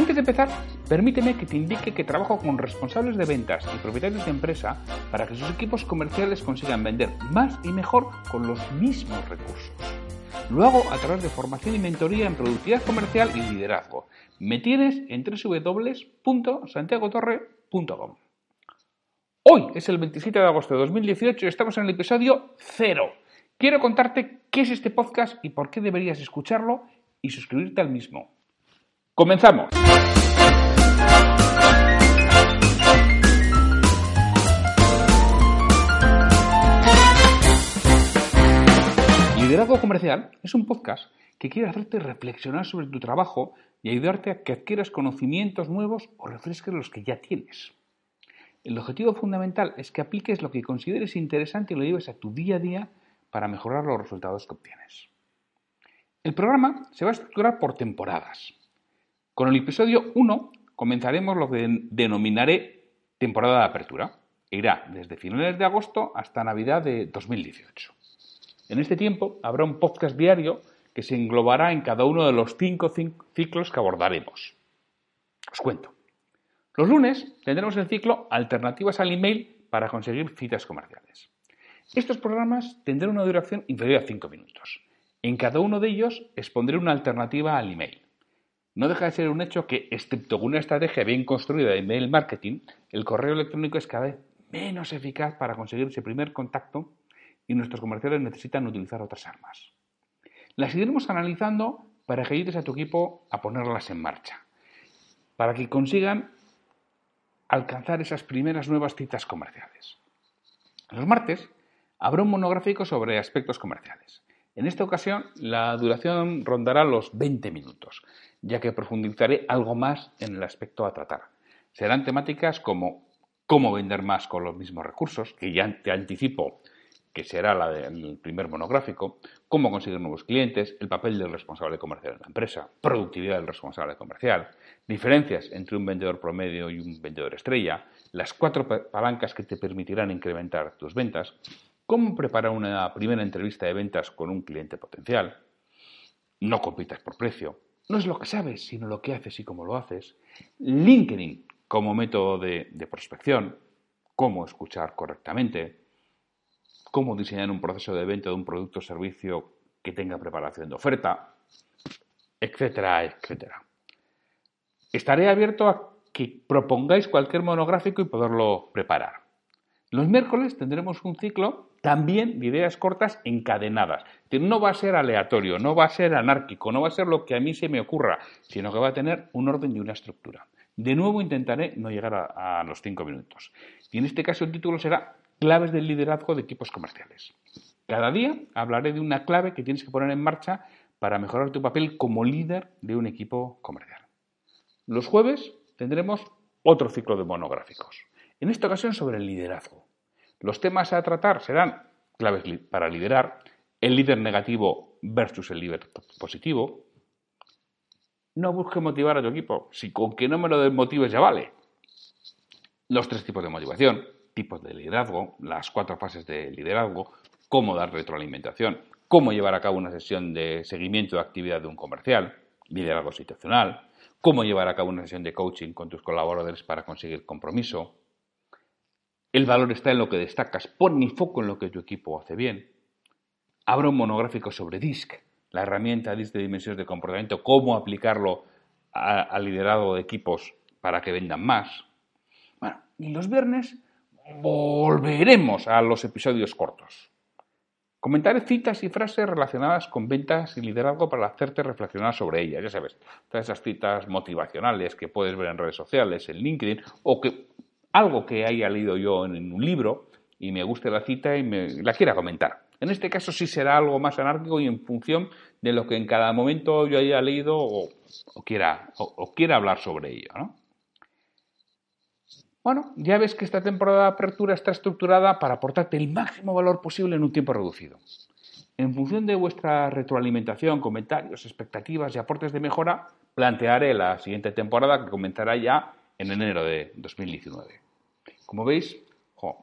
Antes de empezar, permíteme que te indique que trabajo con responsables de ventas y propietarios de empresa para que sus equipos comerciales consigan vender más y mejor con los mismos recursos. Lo hago a través de formación y mentoría en productividad comercial y liderazgo. Me tienes en www.santiagotorre.com. Hoy es el 27 de agosto de 2018 y estamos en el episodio 0. Quiero contarte qué es este podcast y por qué deberías escucharlo y suscribirte al mismo. Comenzamos. Liderazgo Comercial es un podcast que quiere hacerte reflexionar sobre tu trabajo y ayudarte a que adquieras conocimientos nuevos o refresques los que ya tienes. El objetivo fundamental es que apliques lo que consideres interesante y lo lleves a tu día a día para mejorar los resultados que obtienes. El programa se va a estructurar por temporadas. Con el episodio 1 comenzaremos lo que denominaré temporada de apertura. Irá desde finales de agosto hasta Navidad de 2018. En este tiempo habrá un podcast diario que se englobará en cada uno de los cinco ciclos que abordaremos. Os cuento. Los lunes tendremos el ciclo Alternativas al email para conseguir citas comerciales. Estos programas tendrán una duración inferior a 5 minutos. En cada uno de ellos expondré una alternativa al email. No deja de ser un hecho que, excepto con una estrategia bien construida de email marketing, el correo electrónico es cada vez menos eficaz para conseguir ese primer contacto y nuestros comerciales necesitan utilizar otras armas. Las iremos analizando para que ayudes a tu equipo a ponerlas en marcha, para que consigan alcanzar esas primeras nuevas citas comerciales. Los martes habrá un monográfico sobre aspectos comerciales. En esta ocasión la duración rondará los 20 minutos ya que profundizaré algo más en el aspecto a tratar. Serán temáticas como cómo vender más con los mismos recursos, que ya te anticipo que será la del primer monográfico, cómo conseguir nuevos clientes, el papel del responsable comercial en la empresa, productividad del responsable comercial, diferencias entre un vendedor promedio y un vendedor estrella, las cuatro palancas que te permitirán incrementar tus ventas, cómo preparar una primera entrevista de ventas con un cliente potencial, no compitas por precio, no es lo que sabes, sino lo que haces y cómo lo haces. LinkedIn como método de, prospección, cómo escuchar correctamente, cómo diseñar un proceso de venta de un producto o servicio que tenga preparación de oferta, etcétera, etcétera. Estaré abierto a que propongáis cualquier monográfico y poderlo preparar. Los miércoles tendremos un ciclo también de ideas cortas encadenadas. No va a ser aleatorio, no va a ser anárquico, no va a ser lo que a mí se me ocurra, sino que va a tener un orden y una estructura. De nuevo intentaré no llegar a, los cinco minutos. Y en este caso el título será Claves del liderazgo de equipos comerciales. Cada día hablaré de una clave que tienes que poner en marcha para mejorar tu papel como líder de un equipo comercial. Los jueves tendremos otro ciclo de monográficos. En esta ocasión sobre el liderazgo. Los temas a tratar serán claves para liderar, el líder negativo versus el líder positivo. No busques motivar a tu equipo, si con que no me lo desmotives ya vale. Los tres tipos de motivación, tipos de liderazgo, las cuatro fases de liderazgo, cómo dar retroalimentación, cómo llevar a cabo una sesión de seguimiento de actividad de un comercial, liderazgo situacional, cómo llevar a cabo una sesión de coaching con tus colaboradores para conseguir compromiso, el valor está en lo que destacas. Pon mi foco en lo que tu equipo hace bien. Habrá un monográfico sobre DISC, la herramienta DISC de dimensiones de comportamiento, cómo aplicarlo al liderazgo de equipos para que vendan más. Bueno, y los viernes volveremos a los episodios cortos. Comentaré citas y frases relacionadas con ventas y liderazgo para hacerte reflexionar sobre ellas. Ya sabes, todas esas citas motivacionales que puedes ver en redes sociales, en LinkedIn, o que algo que haya leído yo en un libro y me guste la cita y me la quiera comentar. En este caso sí será algo más anárquico y en función de lo que en cada momento yo haya leído o, quiera, o, quiera hablar sobre ello. ¿no? Bueno, ya ves que esta temporada de apertura está estructurada para aportarte el máximo valor posible en un tiempo reducido. En función de vuestra retroalimentación, comentarios, expectativas y aportes de mejora, plantearé la siguiente temporada que comenzará ya en enero de 2019. Como veis,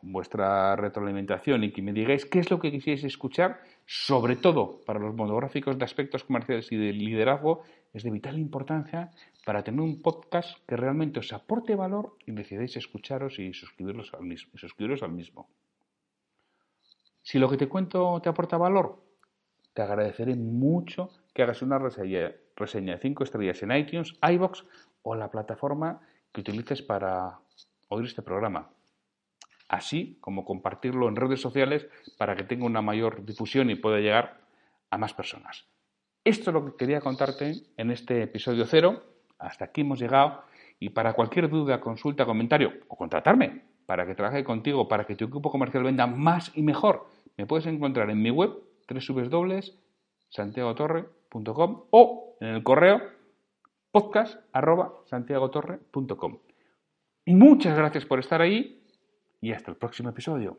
vuestra retroalimentación y que me digáis qué es lo que quisierais escuchar, sobre todo para los monográficos de aspectos comerciales y de liderazgo, es de vital importancia para tener un podcast que realmente os aporte valor y decidáis escucharos y suscribiros al mismo. Si lo que te cuento te aporta valor, te agradeceré mucho que hagas una reseña de 5 estrellas en iTunes, iBox o la plataforma que utilices para oír este programa así como compartirlo en redes sociales para que tenga una mayor difusión y pueda llegar a más personas. Esto es lo que quería contarte en este episodio cero. Hasta aquí hemos llegado y para cualquier duda, consulta, comentario o contratarme para que trabaje contigo, para que tu equipo comercial venda más y mejor, me puedes encontrar en mi web www.santiagotorre.com o en el correo podcast.santiagotorre.com. Muchas gracias por estar ahí y hasta el próximo episodio.